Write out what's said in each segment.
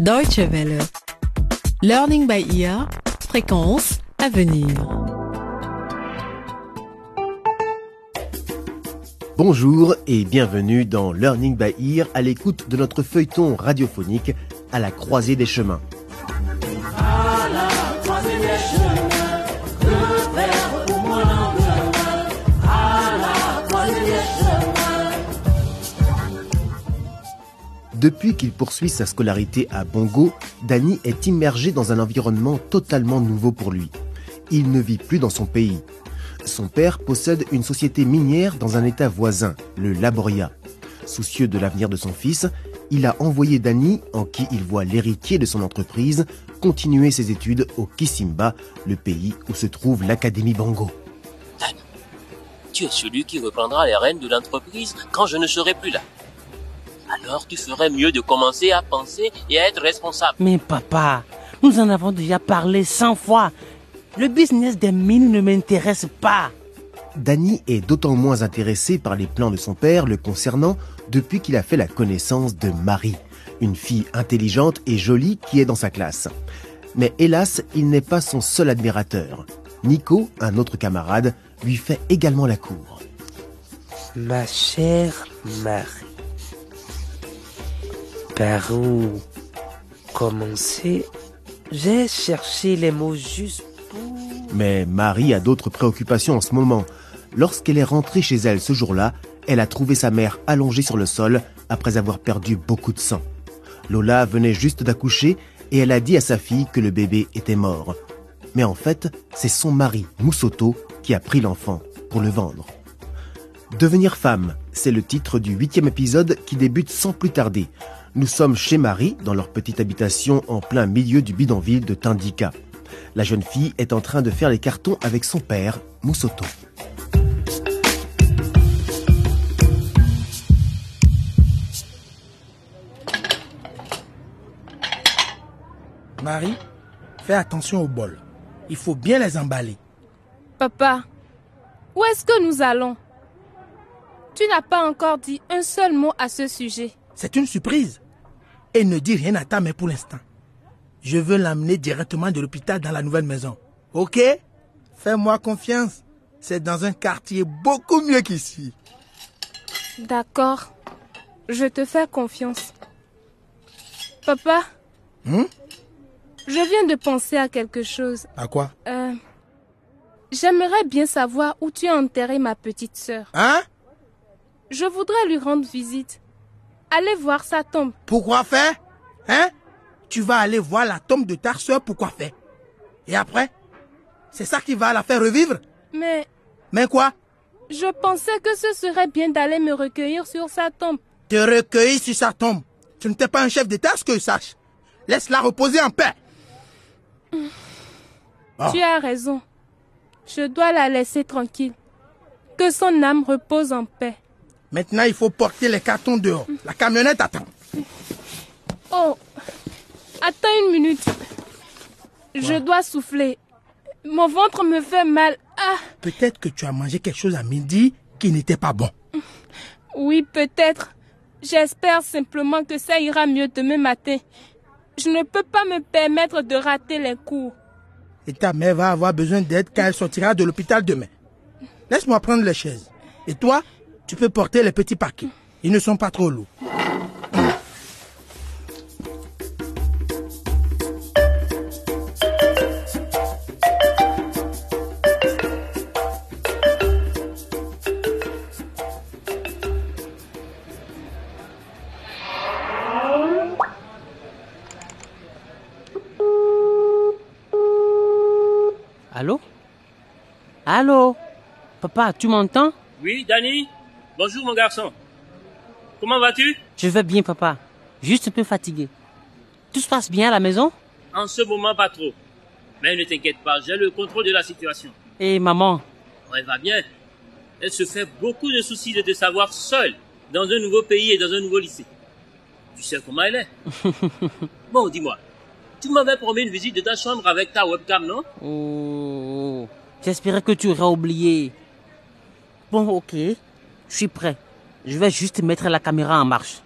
Deutsche Welle. Learning by ear. Fréquence à venir. Bonjour et bienvenue dans Learning by Ear à l'écoute de notre feuilleton radiophonique à la croisée des chemins. Depuis qu'il poursuit sa scolarité à Bongo, Danny est immergé dans un environnement totalement nouveau pour lui. Il ne vit plus dans son pays. Son père possède une société minière dans un état voisin, le Laboria. Soucieux de l'avenir de son fils, il a envoyé Danny, en qui il voit l'héritier de son entreprise, continuer ses études au Kisimba, le pays où se trouve l'Académie Bongo. Dan, tu es celui qui reprendra les rênes de l'entreprise quand je ne serai plus là. Alors tu ferais mieux de commencer à penser et à être responsable. Mais papa, nous en avons déjà parlé cent fois. Le business des mines ne m'intéresse pas. Danny est d'autant moins intéressé par les plans de son père le concernant depuis qu'il a fait la connaissance de Marie, une fille intelligente et jolie qui est dans sa classe. Mais hélas, il n'est pas son seul admirateur. Nico, un autre camarade, lui fait également la cour. Ma chère Marie, par où commencer? J'ai cherché les mots justes pour... Mais Marie a d'autres préoccupations en ce moment. Lorsqu'elle est rentrée chez elle ce jour-là, elle a trouvé sa mère allongée sur le sol après avoir perdu beaucoup de sang. Lola venait juste d'accoucher et elle a dit à sa fille que le bébé était mort. Mais en fait, c'est son mari, Moussoto, qui a pris l'enfant pour le vendre. Devenir femme, c'est le titre du huitième épisode qui débute sans plus tarder. Nous sommes chez Marie, dans leur petite habitation en plein milieu du bidonville de Tindika. La jeune fille est en train de faire les cartons avec son père, Moussoto. Marie, fais attention aux bols. Il faut bien les emballer. Papa, où est-ce que nous allons? Tu n'as pas encore dit un seul mot à ce sujet. C'est une surprise. Et ne dis rien à ta mère pour l'instant. Je veux l'amener directement de l'hôpital dans la nouvelle maison. Ok? Fais-moi confiance. C'est dans un quartier beaucoup mieux qu'ici. D'accord. Je te fais confiance. Papa, Hmm? Je viens de penser à quelque chose. À quoi? Euh, J'aimerais bien savoir où tu as enterré ma petite sœur. Hein? Je voudrais lui rendre visite. Allez voir sa tombe. Pourquoi faire? Hein? Tu vas aller voir la tombe de ta soeur, pourquoi faire? Et après? C'est ça qui va la faire revivre? Mais Mais quoi? je pensais que ce serait bien d'aller me recueillir sur sa tombe. Te recueillir sur sa tombe. Tu n'étais pas un chef d'État, ce que je sache. Laisse-la reposer en paix. Tu as raison. Je dois la laisser tranquille. Que son âme repose en paix. Maintenant, il faut porter les cartons dehors. La camionnette attend. Oh, attends une minute. Je dois souffler. Mon ventre me fait mal. Ah, Peut-être que tu as mangé quelque chose à midi qui n'était pas bon. oui, peut-être. J'espère simplement que ça ira mieux demain matin. Je ne peux pas me permettre de rater les cours. Et ta mère va avoir besoin d'aide quand elle sortira de l'hôpital demain. Laisse-moi prendre les chaises. Et toi, tu peux porter les petits paquets. Ils ne sont pas trop lourds. Allô? Allô? Papa, tu m'entends? Oui, Danny Bonjour mon garçon. Comment vas-tu? Je vais bien, papa. Juste un peu fatigué. Tout se passe bien à la maison? En ce moment, pas trop. Mais ne t'inquiète pas, j'ai le contrôle de la situation. Et maman? Oh, Elle va bien. Elle se fait beaucoup de soucis de te savoir seule, dans un nouveau pays et dans un nouveau lycée. Tu sais comment elle est? bon, dis-moi. Tu m'avais promis une visite de ta chambre avec ta webcam, non? Oh, j'espérais que tu aurais oublié. Bon, ok. Je suis prêt. Je vais juste mettre la caméra en marche.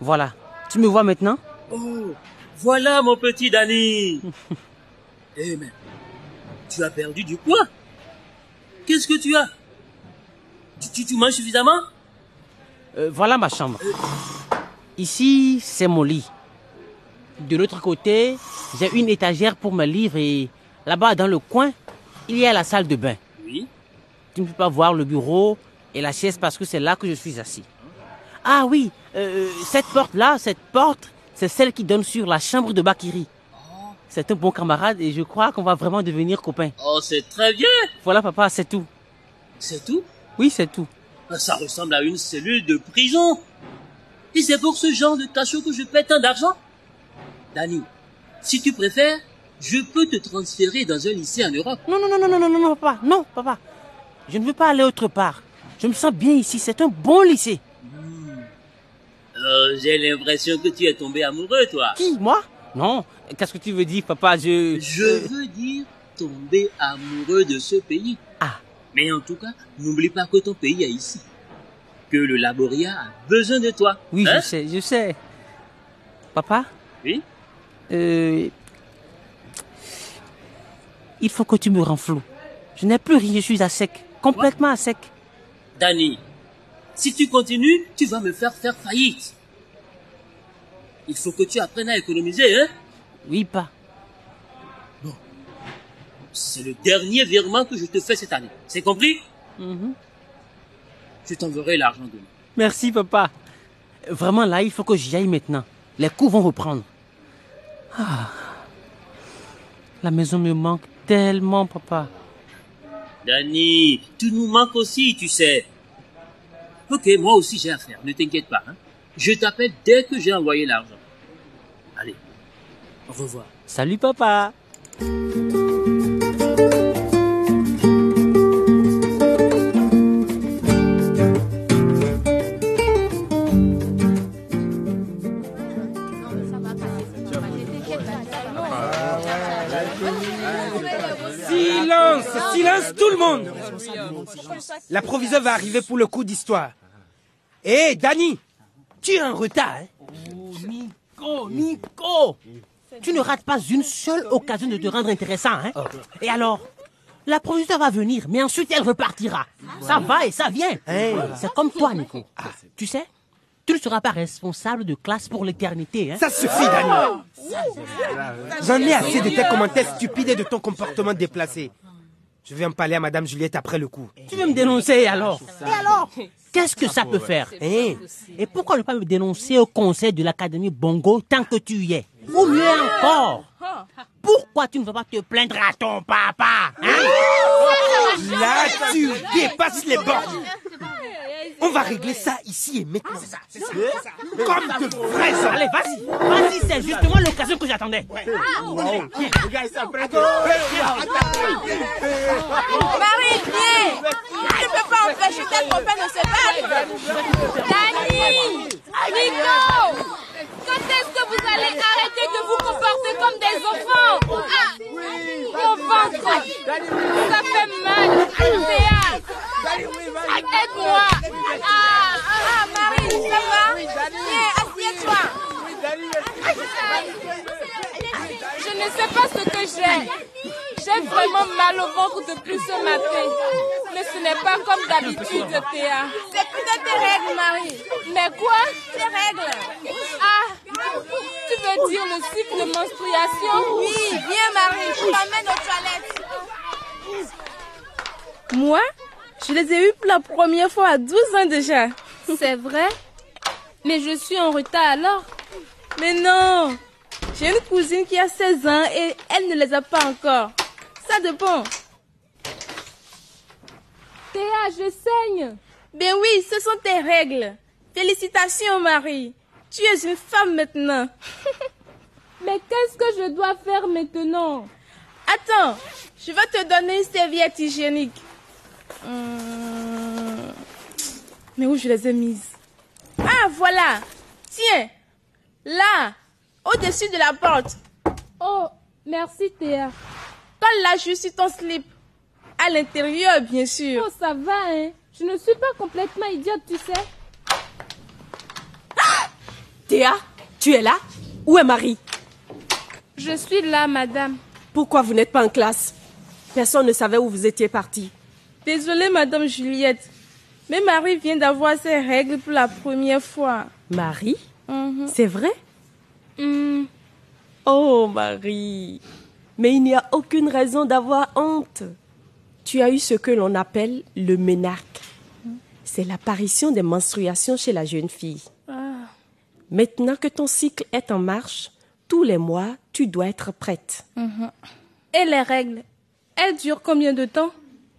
Voilà. Tu me vois maintenant? Oh, voilà mon petit Danny. Eh mais, tu as perdu du poids. Qu'est-ce que tu as? Tu, tu, tu manges suffisamment? Euh, Voilà ma chambre. Ici, c'est mon lit. De l'autre côté, j'ai une étagère pour mes livres et là-bas, dans le coin, il y a la salle de bain. Tu ne peux pas voir le bureau et la chaise parce que c'est là que je suis assis. Ah oui, euh, cette porte-là, cette porte, c'est celle qui donne sur la chambre de Bakiri. C'est un bon camarade et je crois qu'on va vraiment devenir copains. Oh, c'est très bien. Voilà papa, c'est tout. C'est tout? Oui, c'est tout. Ça ressemble à une cellule de prison. Et c'est pour ce genre de cachot que je paie tant d'argent Danny, si tu préfères, je peux te transférer dans un lycée en Europe. Non, non, non, non, non, non, non, papa, non, papa. Je ne veux pas aller autre part. Je me sens bien ici, c'est un bon lycée. Euh, J'ai l'impression que tu es tombé amoureux, toi. Qui, moi? Non, qu'est-ce que tu veux dire, papa? Je... Je veux dire tomber amoureux de ce pays. Ah, Mais en tout cas, n'oublie pas que ton pays est ici. Que le Laboria a besoin de toi. oui, Hein? je sais, je sais. Papa? Oui? Euh... Il faut que tu me rends flou. Je n'ai plus rien, je suis à sec. Complètement à sec. Danny, si tu continues, tu vas me faire faire faillite. Il faut que tu apprennes à économiser, hein? Oui, pas. C'est le dernier virement que je te fais cette année. C'est compris? Mhm. Je t'enverrai l'argent demain. Merci, papa. Vraiment, là, il faut que j'y aille maintenant. Les coups vont reprendre. Ah. La maison me manque tellement, papa. Danny, tu nous manques aussi, tu sais. Ok, moi aussi j'ai affaire, ne t'inquiète pas. Hein? Je t'appelle dès que j'ai envoyé l'argent. Allez, au revoir. Salut, papa. Monde La proviseure va arriver pour le coup d'histoire. Hé, Danny Tu es en retard, hein Oh, Nico, Nico Tu ne rates pas une seule occasion de te rendre intéressant, hein Et alors La proviseure va venir, mais ensuite elle repartira. Ça va et ça vient. C'est comme toi, Nico. Tu sais, tu ne seras pas responsable de classe pour l'éternité, hein Ça suffit, Danny J'en ai assez de tes commentaires stupides et de ton comportement déplacé. Je vais en parler à Madame Juliette après le coup. Tu veux me dénoncer alors Et alors Qu'est-ce que ça peut faire hein Et pourquoi ne pas me dénoncer au conseil de l'Académie Bongo tant que tu y es Ou mieux encore Pourquoi tu ne vas pas te plaindre à ton papa hein Là, tu dépasses les bornes On va régler ça ici et maintenant. Comme de vrais hommes. Allez, vas-y. Vas-y, c'est justement l'occasion que j'attendais. Marie, viens. Tu ne peux pas empêcher tes copains de se battre. Dani Nico Quand est-ce que vous allez arrêter de vous comporter comme des enfants? Ah Mon ventre Ça fait mal Théâtre Aide-moi Ah, ah, Marie, ça va Viens, assieds-toi Je ne sais pas ce que j'ai. J'ai vraiment mal au ventre depuis ce matin. Mais ce n'est pas comme d'habitude, Théa. C'est peut-être tes règles, Marie. Mais quoi? Tes règles. Ah, tu veux dire le cycle de menstruation? Oui, viens, Marie. Je t'emmène aux toilettes. Moi, je les ai eus pour la première fois à 12 ans déjà. C'est vrai? Mais je suis en retard alors? Mais non J'ai une cousine qui a 16 ans et elle ne les a pas encore. Ça dépend. Théa, je saigne. Ben oui, ce sont tes règles. Félicitations, Marie. Tu es une femme maintenant. Mais qu'est-ce que je dois faire maintenant? Attends, je vais te donner une serviette hygiénique. Hum, Mais où je les ai mises? Ah, voilà. Tiens, là, au-dessus de la porte. Oh, merci Théa. Colle-la juste sur ton slip. À l'intérieur, bien sûr. Oh, ça va, hein. Je ne suis pas complètement idiote, tu sais. Théa, Tu es là? Où est Marie? Je suis là, madame. Pourquoi vous n'êtes pas en classe? Personne ne savait où vous étiez partie. Désolée, madame Juliette. Mais Marie vient d'avoir ses règles pour la première fois. Marie? Mhm. C'est vrai? Hmm, Oh, Marie. Mais il n'y a aucune raison d'avoir honte. Tu as eu ce que l'on appelle le ménarque. C'est l'apparition des menstruations chez la jeune fille. ah, Maintenant que ton cycle est en marche, tous les mois, tu dois être prête. mhm. Et les règles Elles durent combien de temps?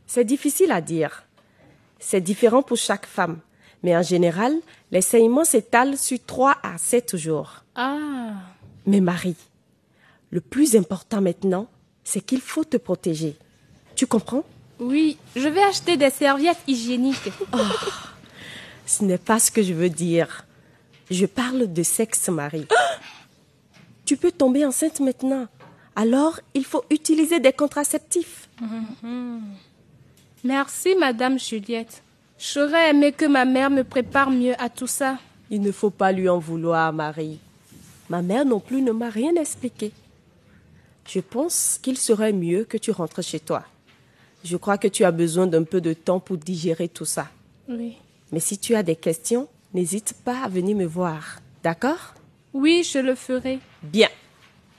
C'est difficile à dire. C'est différent pour chaque femme. Mais en général, les saignements s'étalent sur 3 à 7 jours. Ah, Mais Marie, le plus important maintenant, c'est qu'il faut te protéger. Tu comprends? Oui, je vais acheter des serviettes hygiéniques. Ce n'est pas ce que je veux dire. Je parle de sexe, Marie. tu peux tomber enceinte maintenant. Alors, il faut utiliser des contraceptifs. Merci, madame Juliette. J'aurais aimé que ma mère me prépare mieux à tout ça. Il ne faut pas lui en vouloir, Marie. Ma mère non plus ne m'a rien expliqué. Je pense qu'il serait mieux que tu rentres chez toi. Je crois que tu as besoin d'un peu de temps pour digérer tout ça. Oui. Mais si tu as des questions, n'hésite pas à venir me voir. D'accord? Oui, je le ferai. Bien.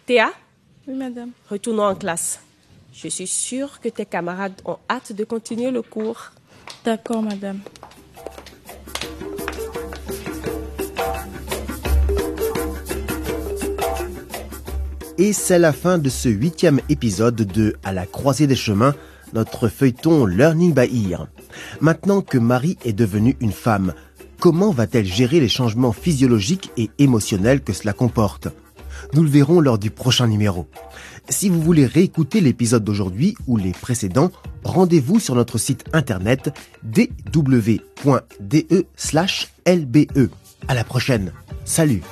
Théa, Oui, madame. retournons en classe. Je suis sûre que tes camarades ont hâte de continuer le cours. D'accord, madame. Et c'est la fin de ce huitième épisode de À la croisée des chemins, notre feuilleton Learning by Ear. Maintenant que Marie est devenue une femme, comment va-t-elle gérer les changements physiologiques et émotionnels que cela comporte? Nous le verrons lors du prochain numéro. Si vous voulez réécouter l'épisode d'aujourd'hui ou les précédents, rendez-vous sur notre site internet dw.de/lbe. À la prochaine. Salut.